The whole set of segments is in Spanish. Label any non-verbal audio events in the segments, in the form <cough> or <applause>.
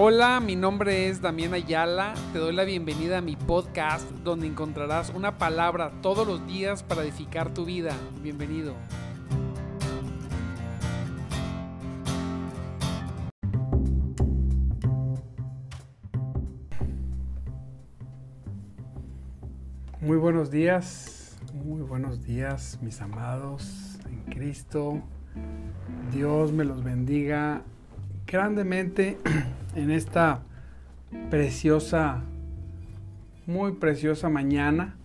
Hola, mi nombre es Damián Ayala. Te doy la bienvenida a mi podcast donde encontrarás una palabra todos los días para edificar tu vida. Bienvenido. Muy buenos días, muy buenos días mis amados en Cristo. Dios me los bendiga grandemente <clears throat> en esta preciosa, muy preciosa mañana.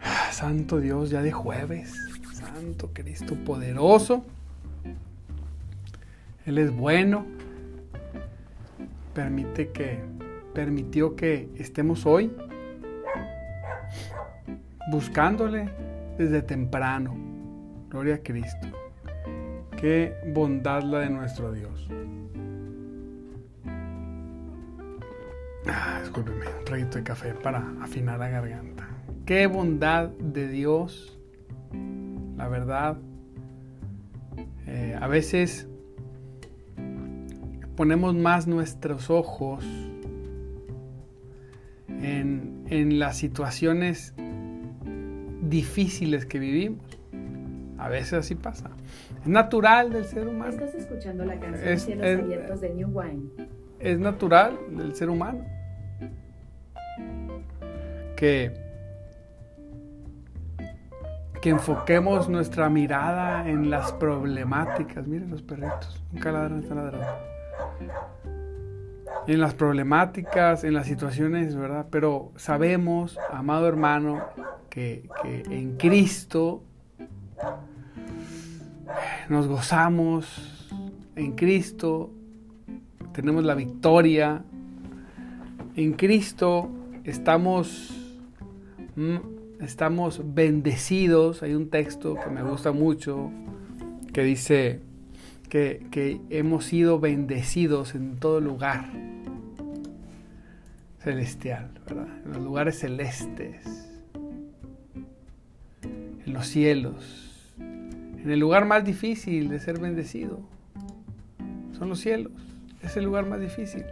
<sighs> Santo Dios, ya de jueves. Santo Cristo poderoso. Él es bueno. Permite que, permitió que estemos hoy buscándole desde temprano. Gloria a Cristo. Qué bondad la de nuestro Dios. Ah, discúlpeme, un traguito de café para afinar la garganta. Qué bondad de Dios. La verdad, eh, a veces ponemos más nuestros ojos en, en las situaciones difíciles que vivimos. A veces así pasa. Es natural del ser humano. Estás escuchando la canción es, Cielos es, Abiertos de New Wine. Es natural del ser humano. Que, que enfoquemos nuestra mirada en las problemáticas. Miren los perritos. Nunca ladran, están ladrando. En las problemáticas, en las situaciones, ¿verdad? Pero sabemos, amado hermano, que, que en Cristo nos gozamos en Cristo, tenemos la victoria. En Cristo estamos, mm, estamos bendecidos. Hay un texto que me gusta mucho que dice que, hemos sido bendecidos en todo lugar celestial, ¿verdad? En los lugares celestes, en los cielos en el lugar más difícil de ser bendecido. Son los cielos. Es el lugar más difícil.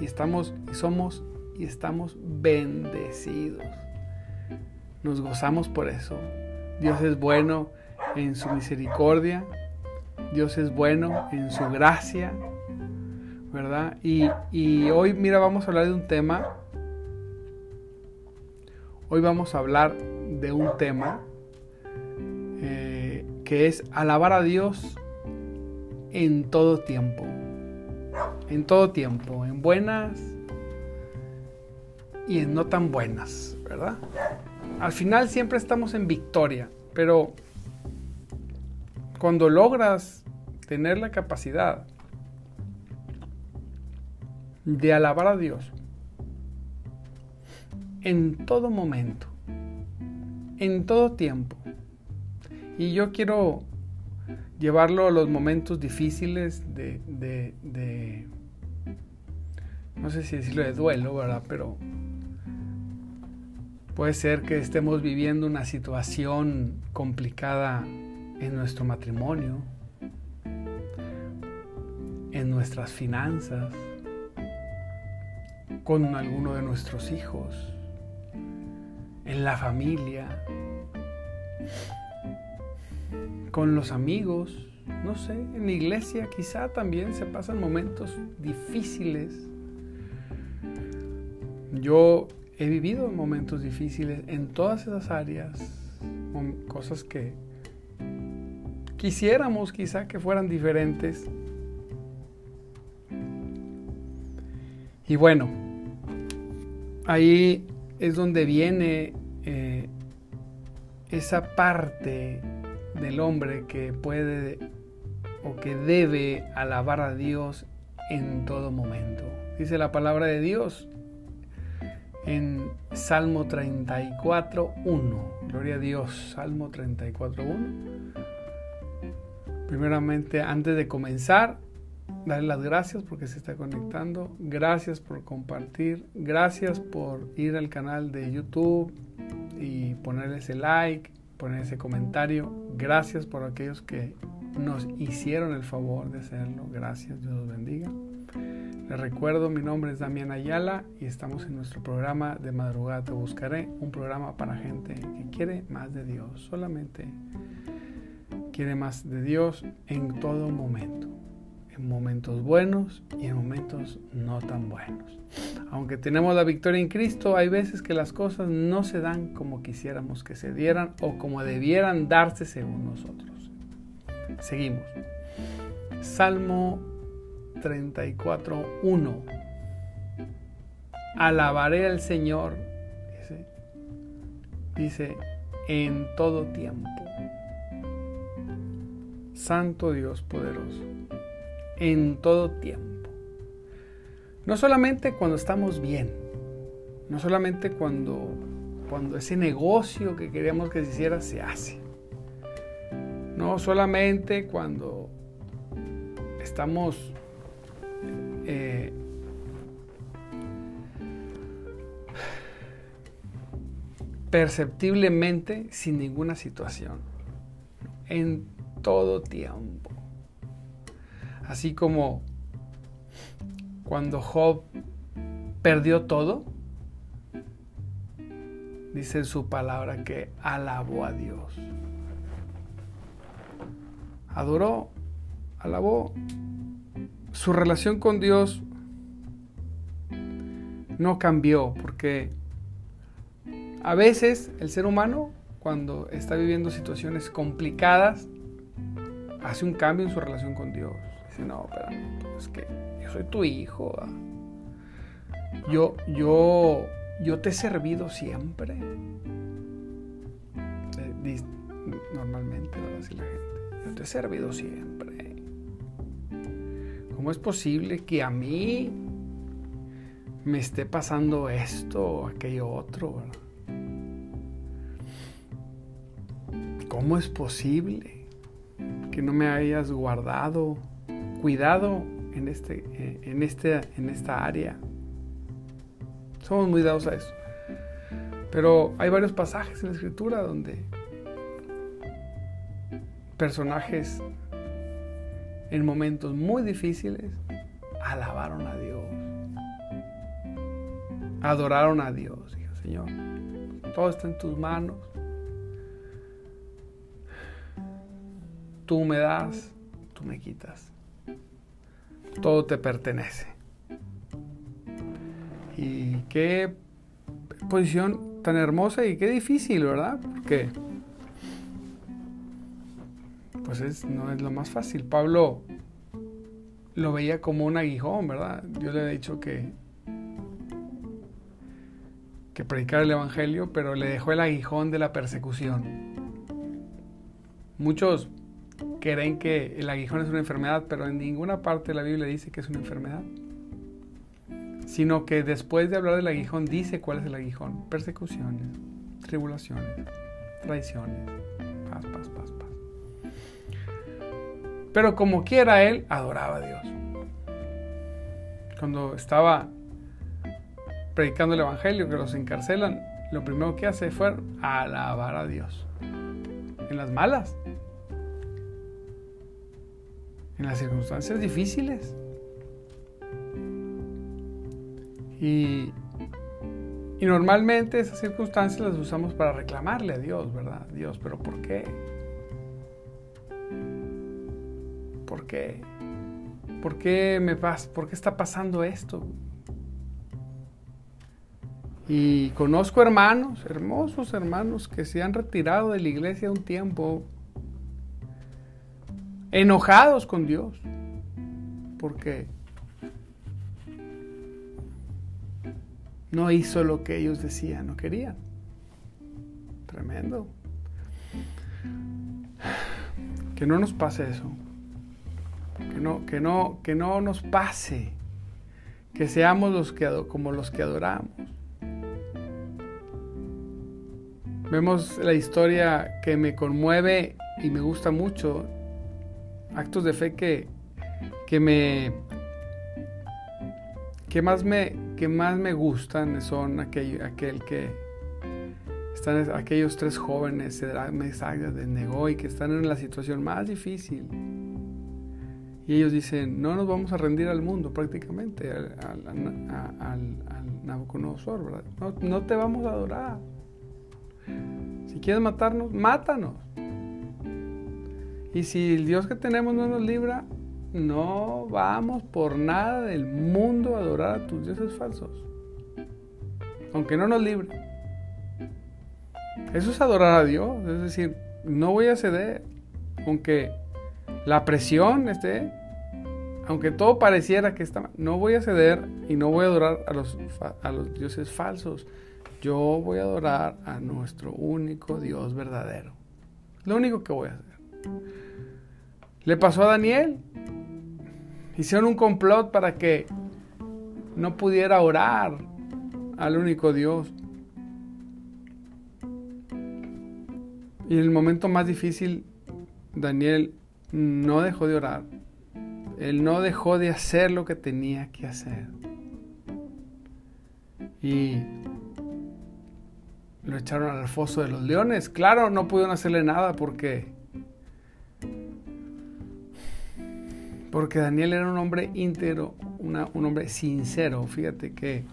Y estamos, y somos, y estamos bendecidos. Nos gozamos por eso. Dios es bueno en su misericordia. Dios es bueno en su gracia. ¿Verdad? Y, y hoy, mira, vamos a hablar de un tema. Hoy vamos a hablar de un tema que es alabar a Dios en todo tiempo. En todo tiempo, en buenas y en no tan buenas, ¿verdad? Al final siempre estamos en victoria, pero cuando logras tener la capacidad de alabar a Dios en todo momento, en todo tiempo, y yo quiero llevarlo a los momentos difíciles de, no sé si decirlo de duelo, ¿verdad? Pero puede ser que estemos viviendo una situación complicada en nuestro matrimonio, en nuestras finanzas, con alguno de nuestros hijos, en la familia con los amigos, no sé, en la iglesia quizá también se pasan momentos difíciles. Yo he vivido momentos difíciles en todas esas áreas, cosas que quisiéramos quizá que fueran diferentes. Y bueno, ahí es donde viene eh, esa parte del hombre que puede o que debe alabar a Dios en todo momento. Dice la palabra de Dios en Salmo 34, 1. Gloria a Dios, Salmo 34, 1. Primeramente, antes de comenzar, darle las gracias porque se está conectando. Gracias por compartir. Gracias por ir al canal de YouTube y ponerle ese like poner ese comentario. Gracias por aquellos que nos hicieron el favor de hacerlo. Gracias, Dios los bendiga. Les recuerdo, mi nombre es Damián Ayala y estamos en nuestro programa de madrugada te buscaré, un programa para gente que quiere más de Dios, solamente quiere más de Dios en todo momento, en momentos buenos y en momentos no tan buenos. Aunque tenemos la victoria en Cristo, hay veces que las cosas no se dan como quisiéramos que se dieran o como debieran darse según nosotros. Seguimos. Salmo 34.1. Alabaré al Señor, dice, en todo tiempo. Santo Dios poderoso, en todo tiempo. No solamente cuando estamos bien, no solamente cuando, cuando ese negocio que queremos que se hiciera se hace. No solamente cuando estamos eh, perceptiblemente sin ninguna situación, en todo tiempo. Así como cuando Job perdió todo, dice en su palabra que alabó a Dios. Adoró, alabó su relación con Dios no cambió porque a veces el ser humano cuando está viviendo situaciones complicadas hace un cambio en su relación con Dios. Dice, no, pero es que yo soy tu hijo. Ah. Yo, yo, yo te he servido siempre. Normalmente, va a decir la gente. Yo te he servido siempre. ¿Cómo es posible que a mí me esté pasando esto o aquello otro? ¿Cómo es posible que no me hayas guardado, cuidado en, este, en, este, en esta área? Somos muy dados a eso. Pero hay varios pasajes en la escritura donde personajes en momentos muy difíciles, alabaron a Dios. Adoraron a Dios. Dijo, Señor, todo está en tus manos. Tú me das, tú me quitas. Todo te pertenece. Y qué posición tan hermosa y qué difícil, ¿verdad? Porque pues no es lo más fácil. Pablo lo veía como un aguijón, ¿verdad? Yo le he dicho que, que predicar el Evangelio, pero le dejó el aguijón de la persecución. Muchos creen que el aguijón es una enfermedad, pero en ninguna parte de la Biblia dice que es una enfermedad. Sino que después de hablar del aguijón dice cuál es el aguijón. Persecuciones, tribulaciones, traiciones, paz, paz, paz, paz. Pero como quiera él, adoraba a Dios. Cuando estaba predicando el Evangelio, que los encarcelan, lo primero que hace fue alabar a Dios. En las malas. En las circunstancias difíciles. Y, y normalmente esas circunstancias las usamos para reclamarle a Dios, ¿verdad? Dios, pero ¿por qué? ¿Por qué? ¿Por qué me pasa? ¿Por qué está pasando esto? Y conozco hermanos, hermosos hermanos, que se han retirado de la iglesia un tiempo enojados con Dios. Porque no hizo lo que ellos decían, no querían. Tremendo. Que no nos pase eso. Que no, que no, que no nos pase. Que seamos los que, como los que adoramos. Vemos la historia que me conmueve y me gusta mucho. Actos de fe que, que me que más me que más me gustan son aquel, aquel que están aquellos tres jóvenes, de Mesach, de Nego, y que están en la situación más difícil Y ellos dicen, no nos vamos a rendir al mundo prácticamente, al, al, Nabucodonosor, ¿verdad? No, no te vamos a adorar. Si quieres matarnos, mátanos. Y si el Dios que tenemos no nos libra, no vamos por nada del mundo a adorar a tus dioses falsos. Aunque no nos libre. Eso es adorar a Dios. Es decir, no voy a ceder. Aunque la presión esté, aunque todo pareciera que está no voy a ceder y no voy a adorar a los, a los dioses falsos. Yo voy a adorar a nuestro único Dios verdadero. Lo único que voy a hacer. Le pasó a Daniel. Hicieron un complot para que no pudiera orar al único Dios. Y en el momento más difícil, Daniel no dejó de orar. Él no dejó de hacer lo que tenía que hacer. Y lo echaron al foso de los leones. Claro, no pudieron hacerle nada porque Porque Daniel era un hombre íntegro, un hombre sincero. Fíjate que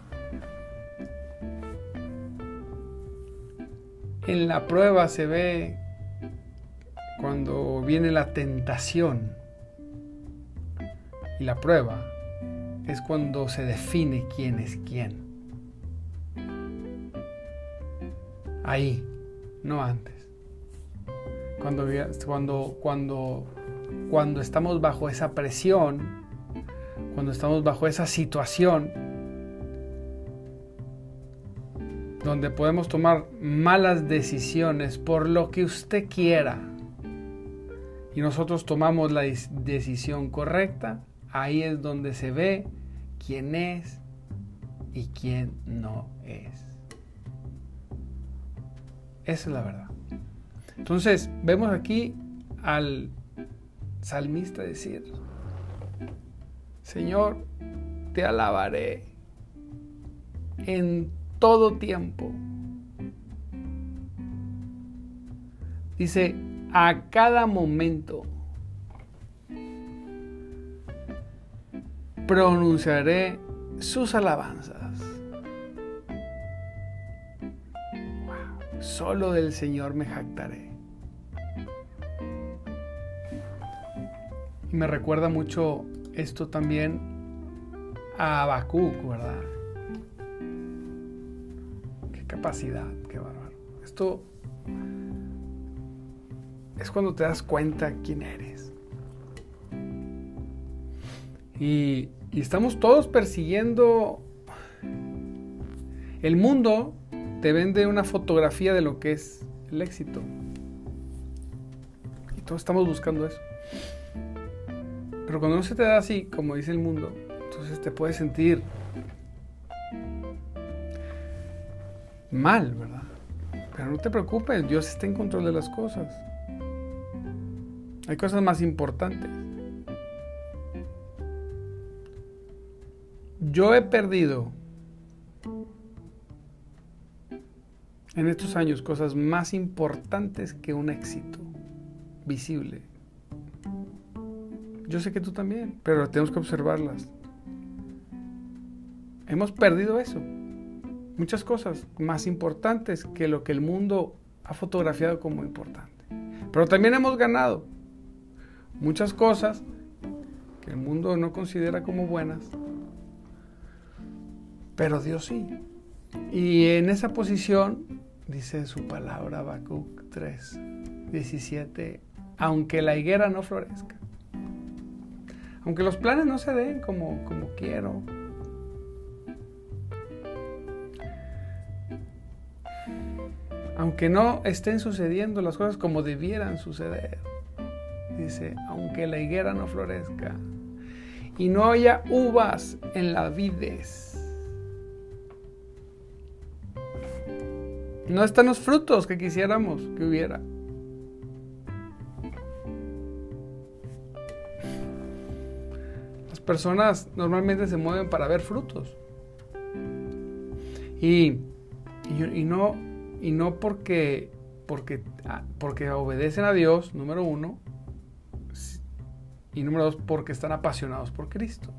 en la prueba se ve cuando viene la tentación. Y la prueba es cuando se define quién es quién. Ahí, no antes. Cuando, cuando, cuando cuando estamos bajo esa presión, cuando estamos bajo esa situación, donde podemos tomar malas decisiones por lo que usted quiera, y nosotros tomamos la decisión correcta, ahí es donde se ve quién es y quién no es. Esa es la verdad. Entonces, vemos aquí al salmista decir, Señor, te alabaré en todo tiempo. Dice, a cada momento pronunciaré sus alabanzas. Solo del Señor me jactaré. Y me recuerda mucho esto también a Habacuc, ¿verdad? Qué capacidad, qué bárbaro. Esto es cuando te das cuenta quién eres. Y, y estamos todos persiguiendo. El mundo te vende una fotografía de lo que es el éxito. Y todos estamos buscando eso. Pero cuando no se te da así, como dice el mundo, entonces te puedes sentir mal, ¿verdad? Pero no te preocupes, Dios está en control de las cosas. Hay cosas más importantes. Yo he perdido en estos años cosas más importantes que un éxito visible. Yo sé que tú también, pero tenemos que observarlas. Hemos perdido eso. Muchas cosas más importantes que lo que el mundo ha fotografiado como importante. Pero también hemos ganado muchas cosas que el mundo no considera como buenas. Pero Dios sí. Y en esa posición, dice su palabra Habacuc 3, 17, aunque la higuera no florezca, aunque los planes no se den como, como quiero. Aunque no estén sucediendo las cosas como debieran suceder. Dice, aunque la higuera no florezca y no haya uvas en las vides. No están los frutos que quisiéramos que hubiera. Personas normalmente se mueven para ver frutos. Y, y, no, y no porque, porque, ah, porque obedecen a Dios, número uno, Y número dos, porque están apasionados por Cristo.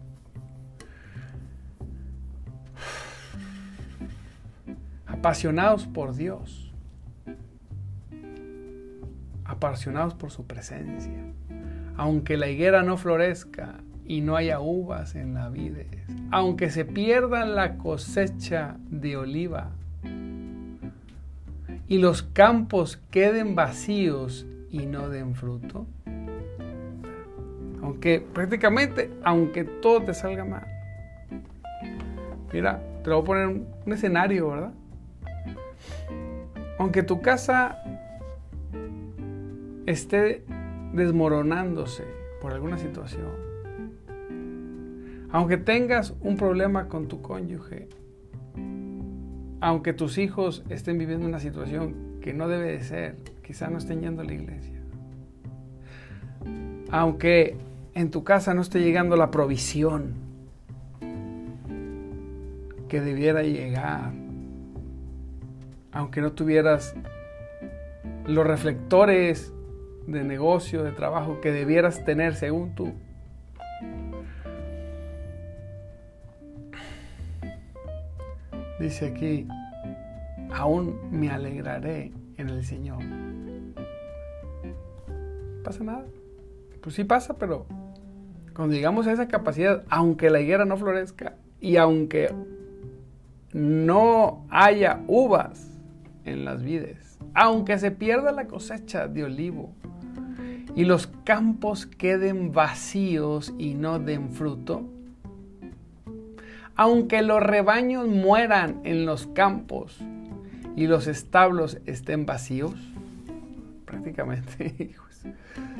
Apasionados por Dios. Apasionados por su presencia. Aunque la higuera no florezca y no haya uvas en la vida, aunque se pierda la cosecha de oliva y los campos queden vacíos y no den fruto, aunque prácticamente, aunque todo te salga mal. Mira, te voy a poner un escenario, ¿verdad? Aunque tu casa esté desmoronándose por alguna situación, aunque tengas un problema con tu cónyuge, aunque tus hijos estén viviendo una situación que no debe de ser, quizá no estén yendo a la iglesia, aunque en tu casa no esté llegando la provisión que debiera llegar, aunque no tuvieras los reflectores de negocio, de trabajo que debieras tener según tú. Dice aquí, aún me alegraré en el Señor. ¿Pasa nada? Pues sí pasa, pero cuando llegamos a esa capacidad, aunque la higuera no florezca y aunque no haya uvas en las vides, aunque se pierda la cosecha de olivo y los campos queden vacíos y no den fruto, aunque los rebaños mueran en los campos y los establos estén vacíos, prácticamente,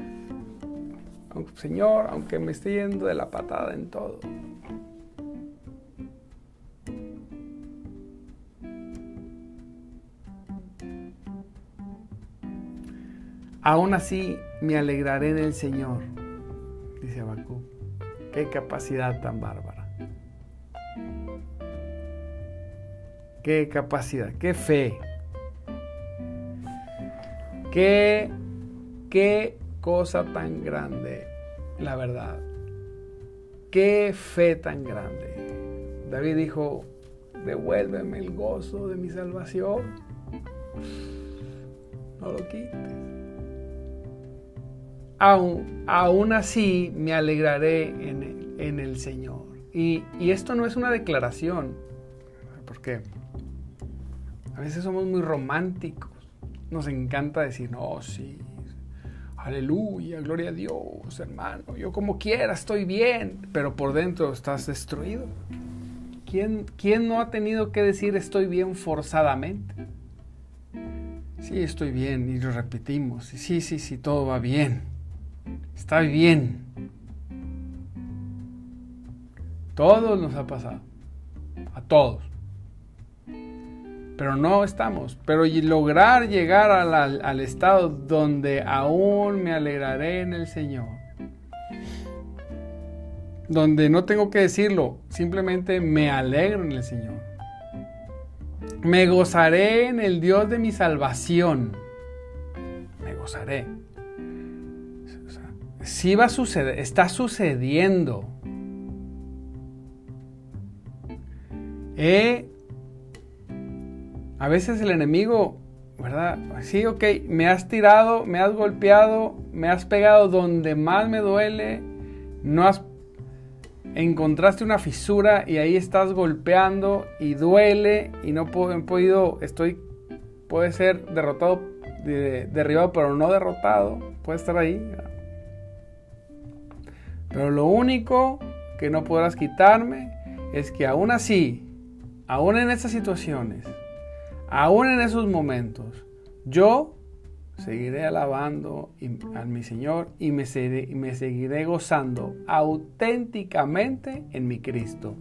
<laughs> Señor, aunque me esté yendo de la patada en todo, Aún así me alegraré en el Señor, dice Abacú. Qué capacidad tan bárbara. Qué capacidad, qué fe. Qué, qué cosa tan grande, la verdad. Qué fe tan grande. David dijo, devuélveme el gozo de mi salvación. No lo quites aún, así me alegraré en el, Señor. Y, esto no es una declaración, porque a veces somos muy románticos. Nos encanta decir, no, sí, aleluya, gloria a Dios, hermano, yo como quiera estoy bien, pero por dentro estás destruido. ¿Quién, ¿Quién no ha tenido que decir estoy bien forzadamente? Sí, estoy bien, y lo repetimos. Sí, sí, sí, todo va bien. Está bien. Todos nos ha pasado. A todos. Pero no estamos. Pero lograr llegar al, estado donde aún me alegraré en el Señor. Donde no tengo que decirlo. Simplemente me alegro en el Señor. Me gozaré en el Dios de mi salvación. Me gozaré sí va a suceder, está sucediendo. Eh, a veces el enemigo, ¿verdad? Sí, ok, me has tirado, me has golpeado, me has pegado donde más me duele, no has encontraste una fisura y ahí estás golpeando y duele y no puedo, he podido, estoy, puede ser derrotado, derribado, pero no derrotado, puede estar ahí. Pero lo único que no podrás quitarme es que aún así, aún en estas situaciones, aún en esos momentos, yo seguiré alabando a mi Señor y me, me seguiré gozando auténticamente en mi Cristo.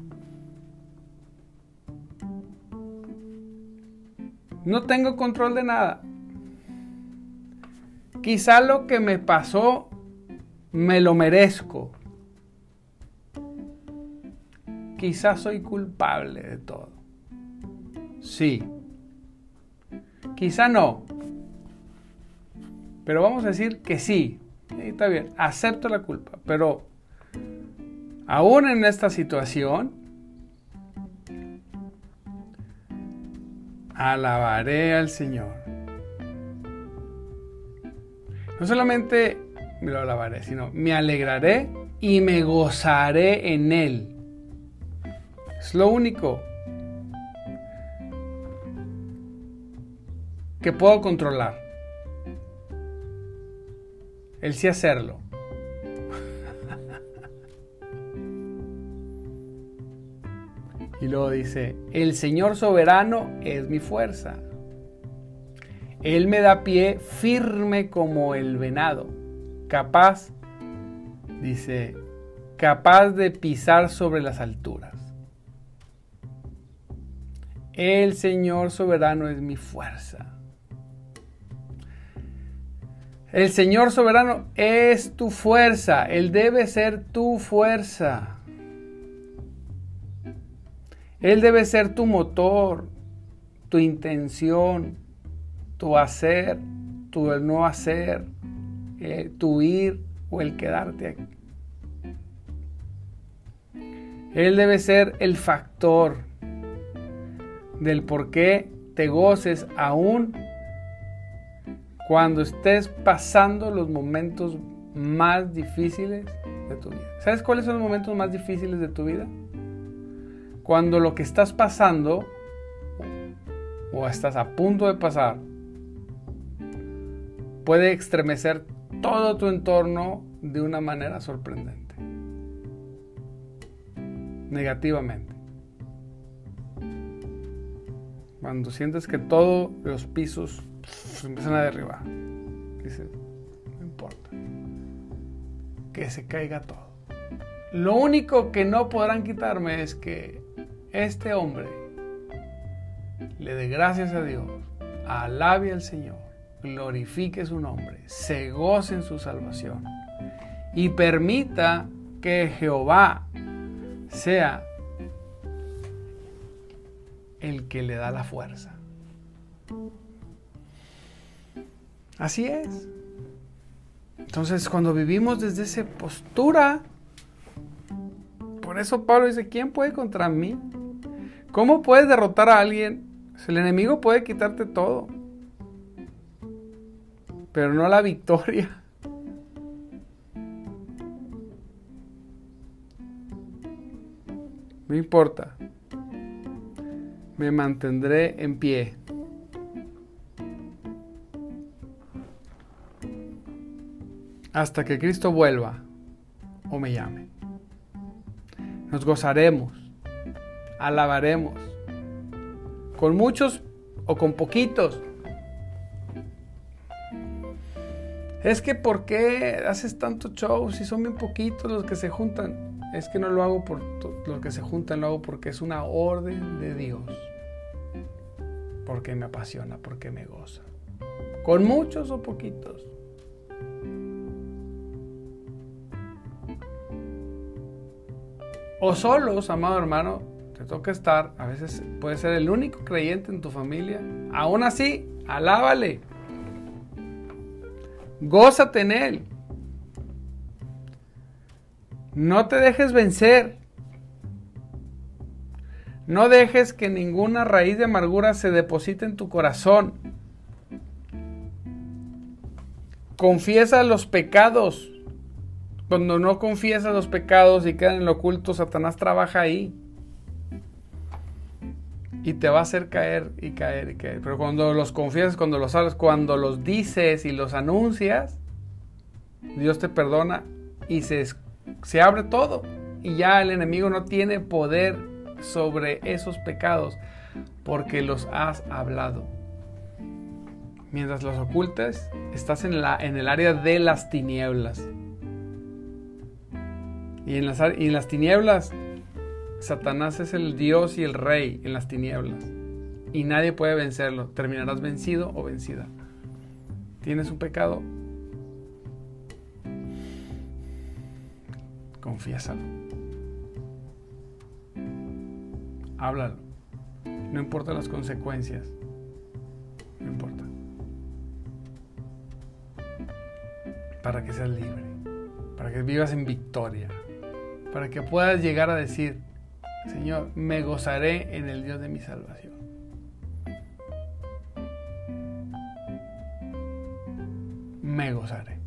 No tengo control de nada. Quizá lo que me pasó me lo merezco. Quizás soy culpable de todo. Sí. Quizá no. Pero vamos a decir que sí. está bien, acepto la culpa, pero aún en esta situación, alabaré al Señor. No solamente me lo alabaré, sino me alegraré y me gozaré en Él. Es lo único que puedo controlar. El sí hacerlo. y luego dice, el Señor soberano es mi fuerza. Él me da pie firme como el venado, capaz, dice, capaz de pisar sobre las alturas. El Señor soberano es mi fuerza. El Señor soberano es tu fuerza. Él debe ser tu fuerza. Él debe ser tu motor, tu intención, tu hacer, tu no hacer, eh, tu ir o el quedarte aquí. Él debe ser el factor del por qué te goces aún cuando estés pasando los momentos más difíciles de tu vida. ¿Sabes cuáles son los momentos más difíciles de tu vida? Cuando lo que estás pasando o estás a punto de pasar puede estremecer todo tu entorno de una manera sorprendente. Negativamente. Cuando sientes que todos los pisos empiezan a derribar. Dice, no importa. Que se caiga todo. Lo único que no podrán quitarme es que este hombre le dé gracias a Dios, alabe al Señor, glorifique su nombre, se goce en su salvación y permita que Jehová sea el que le da la fuerza. Así es. Entonces, cuando vivimos desde esa postura, por eso Pablo dice, ¿quién puede contra mí? ¿Cómo puedes derrotar a alguien? El enemigo puede quitarte todo, pero no la victoria. No importa. Me mantendré en pie. Hasta que Cristo vuelva o me llame. Nos gozaremos, alabaremos, con muchos o con poquitos. Es que ¿por qué haces tanto show si son bien poquitos los que se juntan? Es que no lo hago por los que se juntan, lo hago porque es una orden de Dios. Porque me apasiona, porque me goza. Con muchos o poquitos. O solos, amado hermano, te toca estar, a veces puede ser el único creyente en tu familia, aún así, alábale, gózate en él, no te dejes vencer, no dejes que ninguna raíz de amargura se deposite en tu corazón. Confiesa los pecados cuando no confiesas los pecados y quedan en lo oculto, Satanás trabaja ahí. Y te va a hacer caer y caer y caer. Pero cuando los confiesas, cuando los hablas, cuando los dices y los anuncias, Dios te perdona y se, se abre todo. Y ya el enemigo no tiene poder sobre esos pecados porque los has hablado. Mientras los ocultes, estás en, la, en el área de las tinieblas. Y en, las, y en las tinieblas, Satanás es el Dios y el Rey en las tinieblas. Y nadie puede vencerlo. Terminarás vencido o vencida. ¿Tienes un pecado? Confiésalo. Háblalo. No importa las consecuencias. No importa. Para que seas libre, para que vivas en victoria, para que puedas llegar a decir, Señor, me gozaré en el Dios de mi salvación. Me gozaré.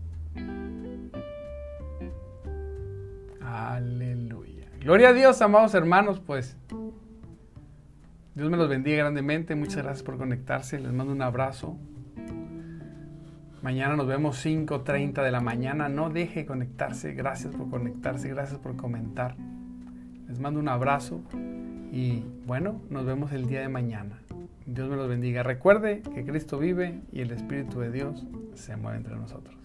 Aleluya. Gloria a Dios, amados hermanos, pues. Dios me los bendiga grandemente. Muchas gracias por conectarse. Les mando un abrazo. Mañana nos vemos 5.30 de la mañana. No deje conectarse. Gracias por conectarse. Gracias por comentar. Les mando un abrazo. Y bueno, nos vemos el día de mañana. Dios me los bendiga. Recuerde que Cristo vive y el Espíritu de Dios se mueve entre nosotros.